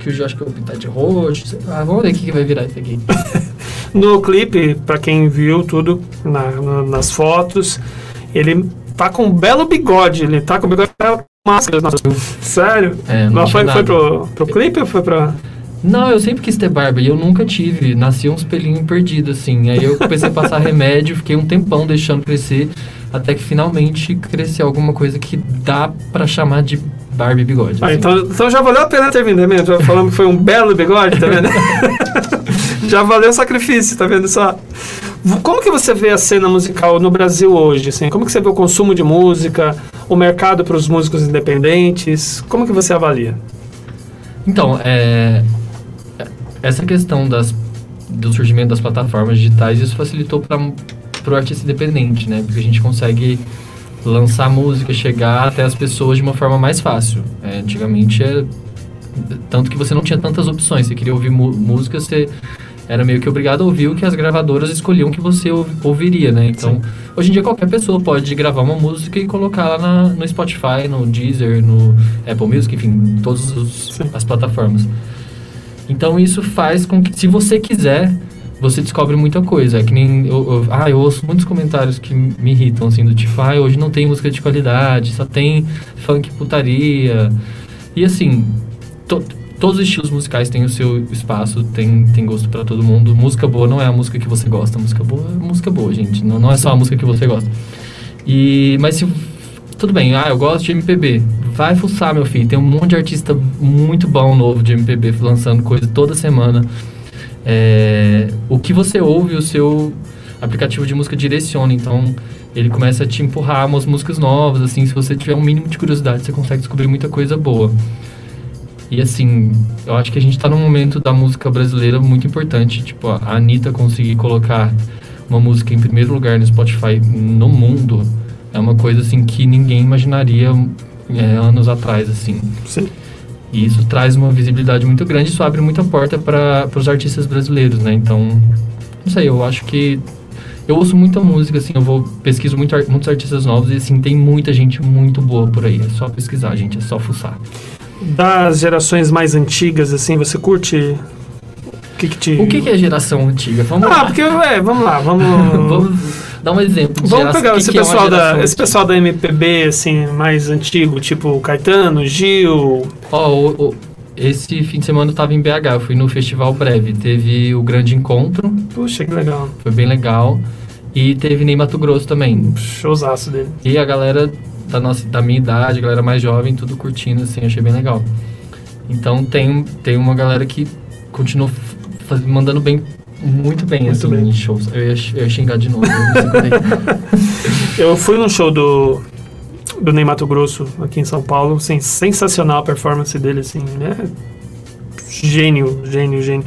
que eu já acho que eu vou pintar de roxo. sei lá. vamos ver o que, que vai virar isso aqui. No clipe, pra quem viu tudo na- na- nas fotos, ele tá com um belo bigode. Ele tá com bigode com máscara. Nossa, sério? É, não Mas foi, foi pro, pro clipe ou foi pra. Não, eu sempre quis ter barba e eu nunca tive. Nasci uns pelinhos perdidos, assim. Aí eu comecei a passar remédio, fiquei um tempão deixando crescer, até que finalmente cresceu alguma coisa que dá pra chamar de barba e bigode. Ah, assim. então, então já valeu a pena ter vindo, né? mesmo? Já falamos que foi um belo bigode, tá vendo? já valeu o sacrifício, tá vendo só? Como que você vê a cena musical no Brasil hoje? Assim? Como que você vê o consumo de música, o mercado para os músicos independentes? Como que você avalia? Então, é, essa questão das, do surgimento das plataformas digitais, isso facilitou para o artista independente, né? Porque a gente consegue lançar música, chegar até as pessoas de uma forma mais fácil. É, antigamente, é, tanto que você não tinha tantas opções. Você queria ouvir música, você era meio que obrigado a ouvir o que as gravadoras escolhiam que você ou- ouviria, né? Então, hoje em dia qualquer pessoa pode gravar uma música e colocar lá no Spotify, no Deezer, no Apple Music, enfim, todas Sim. as plataformas. Então isso faz com que, se você quiser, você descobre muita coisa. É que nem. Eu, eu- ah, eu ouço muitos comentários que me irritam, assim, do tipo, ah, hoje não tem música de qualidade, só tem funk putaria. E assim, to- todos os estilos musicais têm o seu espaço, tem, tem gosto pra todo mundo. Música boa não é a música que você gosta, música boa é música boa, gente. Não, não é só a música que você gosta. E, mas se. Tudo bem, ah, eu gosto de MPB. Vai fuçar, meu filho. Tem um monte de artista muito bom novo de MPB lançando coisa toda semana. É, o que você ouve, o seu aplicativo de música direciona. Então, ele começa a te empurrar umas músicas novas, assim, se você tiver um mínimo de curiosidade, você consegue descobrir muita coisa boa. E assim, eu acho que a gente tá num momento da música brasileira muito importante, tipo, a Anitta conseguir colocar uma música em primeiro lugar no Spotify no mundo, é uma coisa assim que ninguém imaginaria é, anos atrás, assim. Sim. E isso traz uma visibilidade muito grande, isso abre muita porta para os artistas brasileiros, né? Então, não sei, eu acho que eu ouço muita música, assim, eu vou pesquiso muito, muitos artistas novos e assim tem muita gente muito boa por aí. É só pesquisar, gente, é só fuçar. Das gerações mais antigas, assim, você curte. O que, que te. O que, que é geração antiga? Vamos Ah, lá. porque, é, vamos lá, vamos. Vamos dar um exemplo. Vamos pegar que esse que é pessoal, da, geração esse pessoal da MPB, assim, mais antigo, tipo Caetano, Gil. Ó, o- o- esse fim de semana eu tava em BH, eu fui no Festival Breve. Teve o grande encontro, Puxa, que legal. foi bem legal. E teve Ney Mato Grosso também. Showzaço dele. E a galera da, nossa, da minha idade, a galera mais jovem, tudo curtindo, assim, achei bem legal. Então tem, tem uma galera que faz- mandando bem, muito bem, Muito assim, bem. em shows. Eu ia, eu ia xingar de novo, eu. Eu fui num show do, do Ney Mato Grosso aqui em São Paulo. Assim, sensacional a performance dele, assim, né? Gênio, gênio, gênio.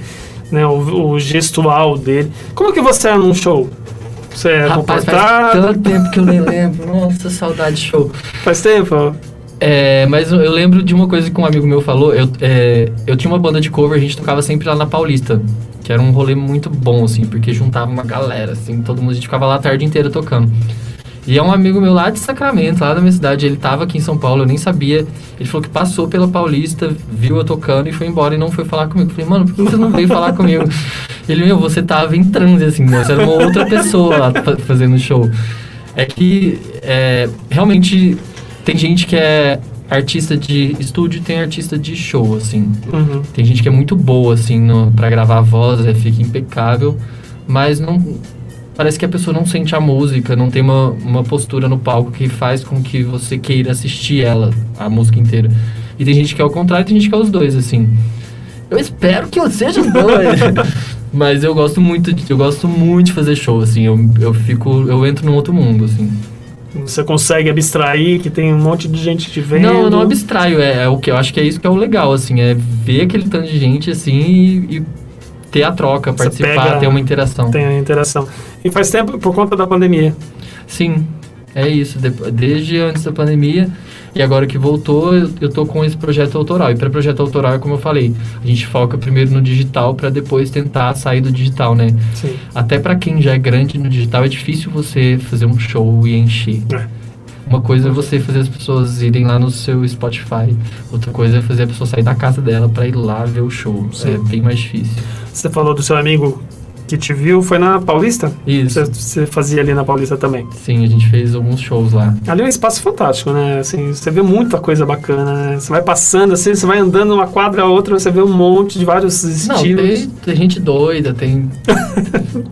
Né? O, o gestual dele. Como que você é num show? Você é Rapaz, faz comportado? tanto tempo que eu nem lembro. Nossa, saudade de show. Faz tempo? É, mas eu- eu lembro de uma coisa que um amigo meu falou. Eu, é, eu tinha uma banda de cover, a gente tocava sempre lá na Paulista. Que era um rolê muito bom, assim, porque juntava uma galera, assim, todo mundo, a gente ficava lá a tarde inteira tocando. E é um amigo meu lá de Sacramento, lá da minha cidade, ele tava aqui em São Paulo, eu nem sabia. Ele falou que passou pela Paulista, viu eu tocando e foi embora e não foi falar comigo. Eu falei, mano, por que você não veio falar comigo? Ele, meu, você tava em transe, assim, né? Você era uma outra pessoa lá fa- fazendo show. É que, é, realmente, tem gente que é artista de estúdio tem artista de show, assim. Uhum. Tem gente que é muito boa, assim, no, pra gravar a voz, é, fica impecável, mas não. Parece que a pessoa não sente a música, não tem uma, uma postura no palco que faz com que você queira assistir ela, a música inteira. E tem gente que é o contrário, tem gente que é os dois, assim. Eu espero que eu seja os dois. Mas eu gosto muito de, eu gosto muito de fazer show, assim. Eu, eu fico, eu entro num outro mundo, assim. Você consegue abstrair que tem um monte de gente te vendo. Não, eu não abstraio, é, é o que eu acho que é isso que é o legal, assim, é ver aquele tanto de gente assim e, e ter a troca, Você participar, pega- ter uma interação. Tem a interação. E faz tempo por conta da pandemia. Sim, é isso. de- Desde antes da pandemia e agora que voltou, eu, eu tô com esse projeto autoral. E para projeto autoral, como eu falei, a gente foca primeiro no digital para depois tentar sair do digital, né? Sim. Até para quem já é grande no digital, é difícil você fazer um show e encher. É. Uma coisa é você fazer as pessoas irem lá no seu Spotify. Outra coisa é fazer a pessoa sair da casa dela para ir lá ver o show. Sim. É bem mais difícil. Você falou do seu amigo que te viu, foi na Paulista? Isso. Você, você fazia ali na Paulista também. Sim, a gente fez alguns shows lá. Ali é um espaço fantástico, né? Assim, você vê muita coisa bacana, né? Você vai passando, assim, você vai andando uma quadra a outra, você vê um monte de vários Não, estilos. tem, tem gente doida, tem.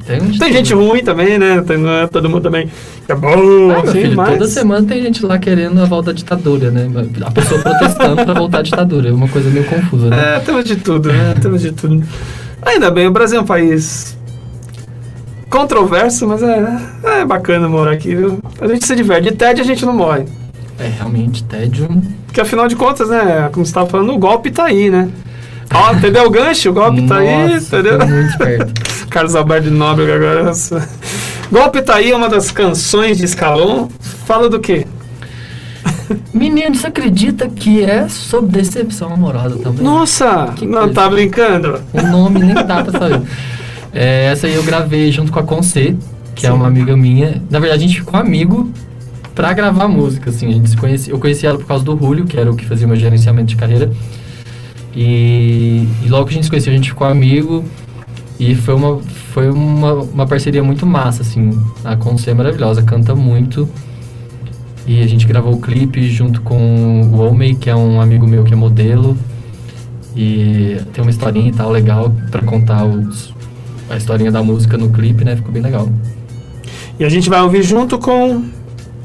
tem, um de Tem gente ruim também, né? Tem, não é todo mundo também é bom, Ah, assim, filho, mas... toda semana tem gente lá querendo a volta da ditadura, né? A pessoa protestando pra voltar à ditadura. É uma coisa meio confusa, né? É, temos de tudo, né? temos de tudo. Ainda bem, o Brasil é um país controverso, mas é, é bacana morar aqui, viu? A gente se diverte. De tédio a gente não morre. É, realmente, tédio. Porque afinal de contas, né? Como você estava falando, o golpe tá aí, né? Ó, entendeu o gancho? O golpe tá aí, entendeu? muito esperto. Carlos Alberto de Nóbrega agora. Golpe tá aí é uma das canções de Escalon. Fala do quê? Menino, você acredita que é sobre decepção amorosa também? Nossa! Que não coisa. tá brincando? O nome nem dá pra saber. É, essa aí eu gravei junto com a Conce, que é Sim. uma amiga minha. Na verdade, a gente ficou amigo pra gravar música, assim. A gente se conhecia, eu conheci ela por causa do Julio, que era o que fazia o meu gerenciamento de carreira. E, e logo que a gente se conheceu, a gente ficou amigo. E foi uma, foi uma, uma parceria muito massa, assim. A Conce é maravilhosa, canta muito. E a gente gravou o clipe junto com o Homem, que é um amigo meu que é modelo. E tem uma historinha e tal legal pra contar os, a historinha da música no clipe, né? Ficou bem legal. E a gente vai ouvir junto com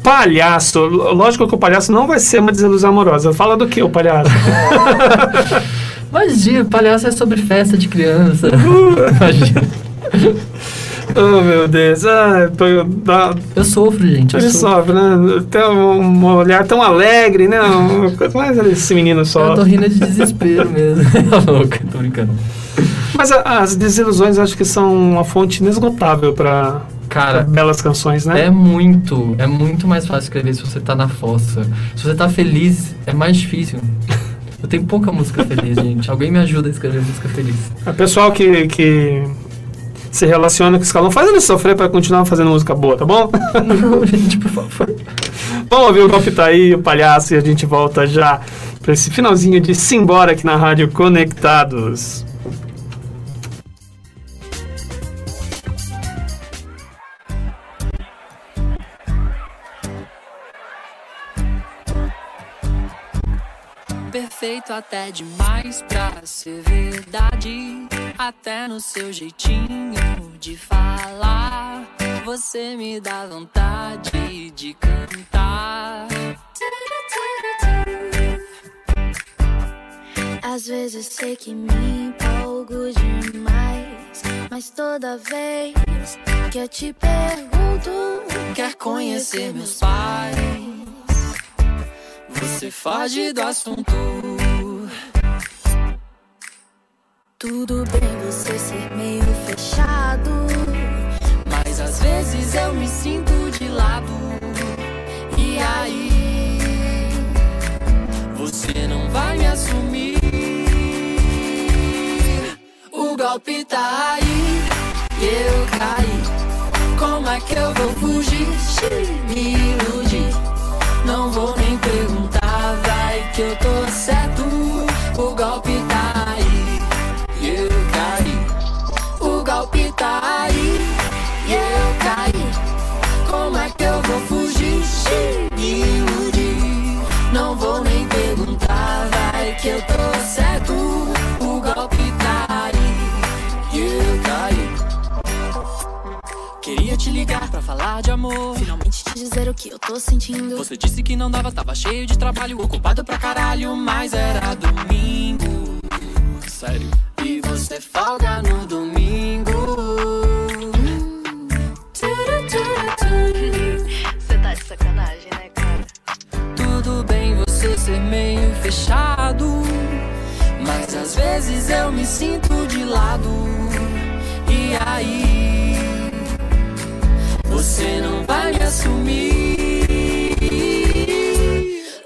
Palhaço. Lógico que o palhaço não vai ser uma desilusão amorosa. Fala do que o palhaço? Imagina, palhaço é sobre festa de criança. Imagina. Oh, meu Deus. Ah, tô- dá- Eu sofro, gente. Eu ele sofro. sofre, né? Tem um olhar tão alegre, né? Uma coisa mais esse menino Eu tô só. rindo de desespero mesmo. Tá louco, tô brincando. Mas a- as desilusões acho que são uma fonte inesgotável para Cara, belas canções, né? é muito, é muito mais fácil escrever se você tá na fossa. Se você tá feliz, é mais difícil. Eu tenho pouca música feliz, gente. Alguém me ajuda a escrever música feliz. O pessoal que, que se relaciona com esse calão, faz ele sofrer para continuar fazendo música boa, tá bom? Não, gente, por favor. Vamos ouvir o golpe tá aí, o palhaço, e a gente volta já para esse finalzinho de Simbora aqui na Rádio Conectados. Perfeito até demais pra ser verdade. Até no seu jeitinho de falar. Você me dá vontade de cantar. Às vezes sei que me empolgo demais, mas toda vez que eu te pergunto, Quer conhecer meus pais? Você foge do assunto. Tudo bem você ser meio fechado. Mas às vezes eu me sinto de lado. E aí? Você não vai me assumir. O golpe tá aí e eu caí. Como é que eu vou fugir? Me iludir. Não vou nem perguntar, vai que eu tô certo. O golpe tá O golpe tá aí e eu caí. Como é que eu vou fugir? Me iludir. Não vou nem perguntar, vai que eu tô certo. O golpe tá aí e eu caí. Queria te ligar pra falar de amor. Finalmente te dizer o que eu tô sentindo. Você disse que não dava, tava cheio de trabalho, ocupado pra caralho, mas era domingo. Sério? E você folga no domingo. Você tá de sacanagem, né, cara? Tudo bem você ser meio fechado, mas às vezes eu me sinto de lado. E aí, você não vai me assumir.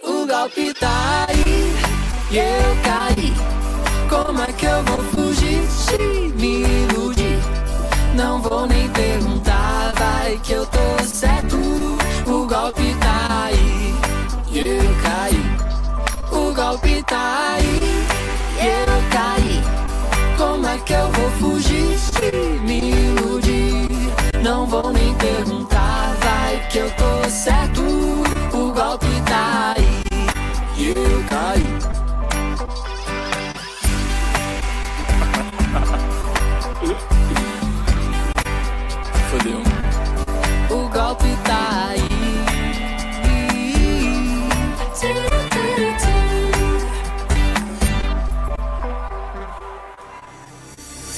O golpe tá aí e eu caí. Como é que eu vou fugir? Me iludir. Não vou nem perguntar, vai que eu tô certo. O golpe tá aí e eu caí. O golpe tá aí e eu caí. Como é que eu vou fugir? Me iludir. Não vou nem perguntar, vai que eu tô certo. O golpe tá aí e eu caí. Fodeu. O golpe tá aí.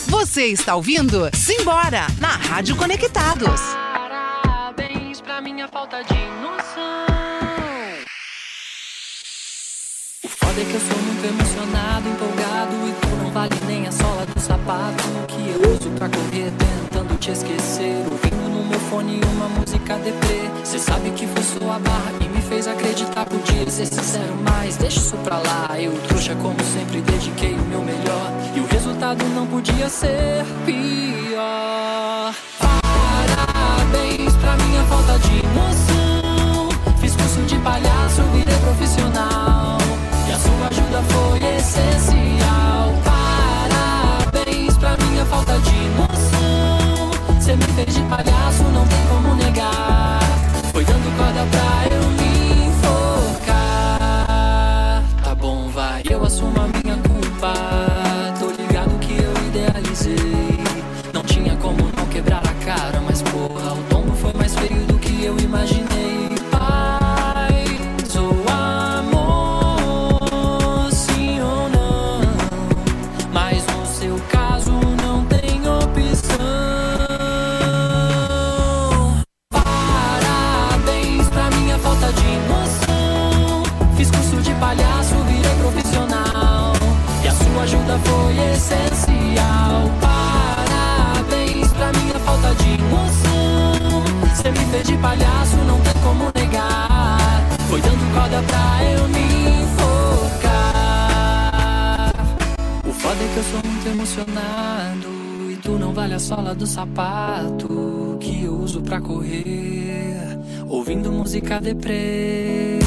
Você está ouvindo Simbora na Rádio Conectados. Parabéns pra minha falta de noção. O foda é que eu sou muito emocionado, empolgado e tu não vale nem a sola sapato que eu uso pra correr tentando te esquecer. Ouvindo no meu fone uma música deprê. Cê sabe que forçou a barra e me fez acreditar. Podia ser sincero, mas deixa isso pra lá. Eu, trouxa, como sempre, dediquei o meu melhor. E o resultado não podia ser pior. Parabéns pra minha falta de noção. Fiz curso de palhaço, virei profissional. E a sua ajuda foi essencial. Falta de noção. Você me fez de palhaço, não tem como negar. Foi dando corda pra palhaço, não tem como negar. Foi dando corda pra eu me enfocar. O foda é que eu sou muito emocionado. E tu não vale a sola do sapato que eu uso pra correr. Ouvindo música deprê.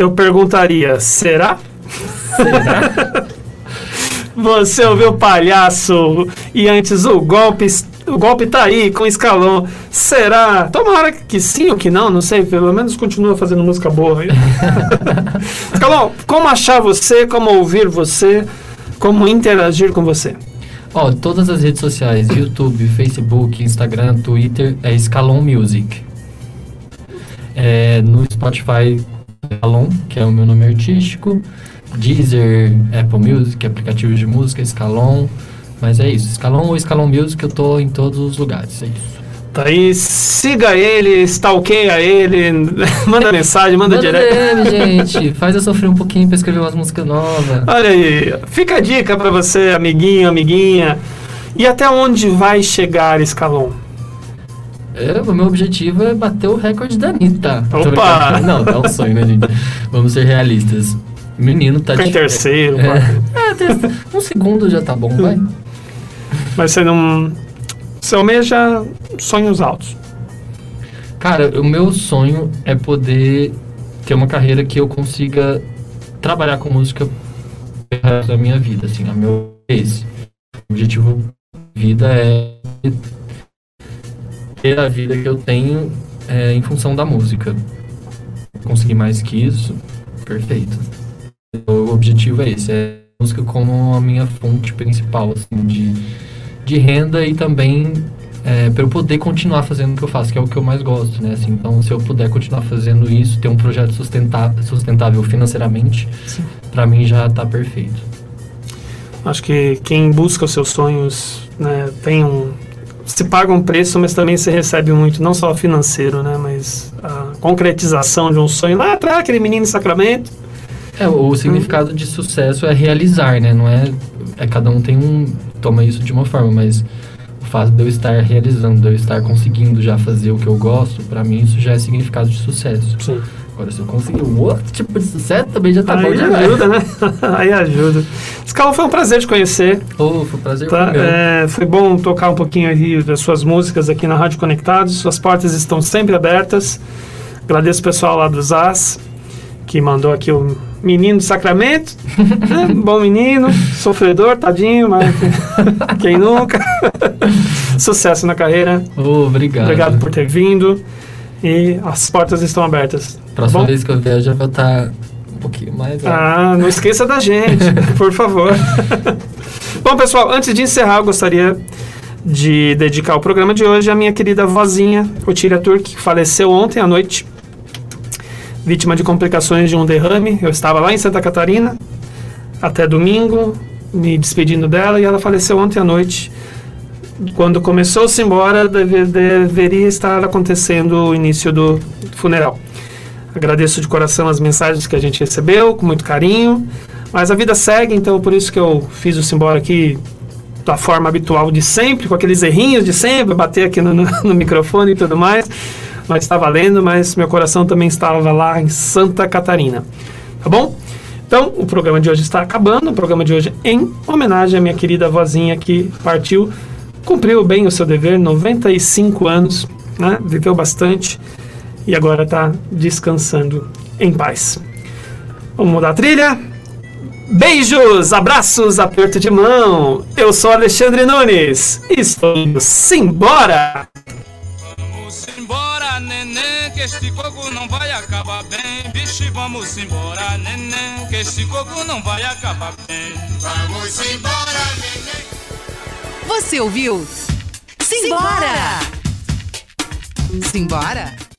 Eu perguntaria, será? Será? Você ouviu palhaço e antes o golpe, o golpe tá aí com escalão. Será? Tomara que sim ou que não, não sei. Pelo menos continua fazendo música boa. aí. escalão, como achar você, como ouvir você, como interagir com você? Ó, todas as redes sociais, YouTube, Facebook, Instagram, Twitter, é Escalon Music. É, no Spotify, Escalon, que é o meu nome artístico. Deezer, Apple Music, aplicativos de música, Escalon. Mas é isso, Escalon ou Escalon Music, eu tô em todos os lugares, é isso. Tá aí, siga ele, stalkeia ele, manda mensagem, manda, Manda direto. DM, gente. Faz eu sofrer um pouquinho pra escrever umas músicas novas. Olha aí, fica a dica pra você, amiguinho, amiguinha. E até onde vai chegar Escalon? É, o meu objetivo é bater o recorde da Anitta. Opa! Não, é um sonho, né, gente? Vamos ser realistas. Menino tá Fica em de- terceiro, É, é, um segundo já tá bom, vai. Mas você não. Você almeja sonhos altos. Cara, o meu sonho é poder ter uma carreira que eu consiga trabalhar com música da minha vida, assim, a meu esse. O objetivo da vida é ter a vida que eu tenho é, em função da música. Conseguir mais que isso, perfeito. O objetivo é esse, é a música como a minha fonte principal, assim, de, de renda e também é, para eu poder continuar fazendo o que eu faço, que é o que eu mais gosto, né? Assim, então, se eu puder continuar fazendo isso, ter um projeto sustentável, sustentável financeiramente, para mim já tá perfeito. Acho que quem busca os seus sonhos né, tem um. Se paga um preço, mas também se recebe muito, não só financeiro, né? Mas a concretização de um sonho. Lá atrás, aquele menino em Sacramento. É, o significado de sucesso é realizar, né? Não é, é cada um tem um toma isso de uma forma, mas o fato de eu estar realizando, de eu estar conseguindo já fazer o que eu gosto, para mim isso já é significado de sucesso. Sim. Agora, se eu conseguir um outro tipo de sucesso, também já tá bom Aí demais. ajuda, né? Aí ajuda. Escala, foi um prazer te conhecer. Oh, foi um prazer Tá? É, foi bom tocar um pouquinho aí das suas músicas aqui na Rádio Conectados. Suas portas estão sempre abertas. Agradeço o pessoal lá do ZAS, que mandou aqui o menino do Sacramento. né? Bom menino, sofredor, tadinho, mas quem nunca. Sucesso na carreira. Oh, obrigado. Obrigado por ter vindo. E as portas estão abertas. Tá Próxima bom? vez que eu vier, já vou estar um pouquinho mais. alto. Ah, não esqueça da gente, por favor. Bom, pessoal, antes de encerrar, eu gostaria de dedicar o programa de hoje à minha querida vozinha, Otília Turk, que faleceu ontem à noite, vítima de complicações de um derrame. Eu estava lá em Santa Catarina até domingo, me despedindo dela, e ela faleceu ontem à noite. Quando começou-se embora, deve- deveria estar acontecendo o início do funeral. Agradeço de coração as mensagens que a gente recebeu, com muito carinho. Mas a vida segue, então por isso que eu fiz o Simbora aqui da forma habitual de sempre, com aqueles errinhos de sempre, bater aqui no, no- no microfone e tudo mais. Mas está valendo, mas meu coração também estava lá em Santa Catarina. Tá bom? Então, o programa de hoje está acabando. O programa de hoje em homenagem à minha querida vozinha que partiu, cumpriu bem o seu dever, 95 anos. né? Viveu bastante e agora está descansando em paz. Vamos mudar a trilha? Beijos, abraços, aperto de mão. Eu sou Alexandre Nunes. e Estou indo simbora. Vamos embora, neném, que este coco não vai acabar bem. Bicho, vamos embora, neném, que este coco não vai acabar bem. Vamos embora, neném. Você ouviu? Simbora! Simbora?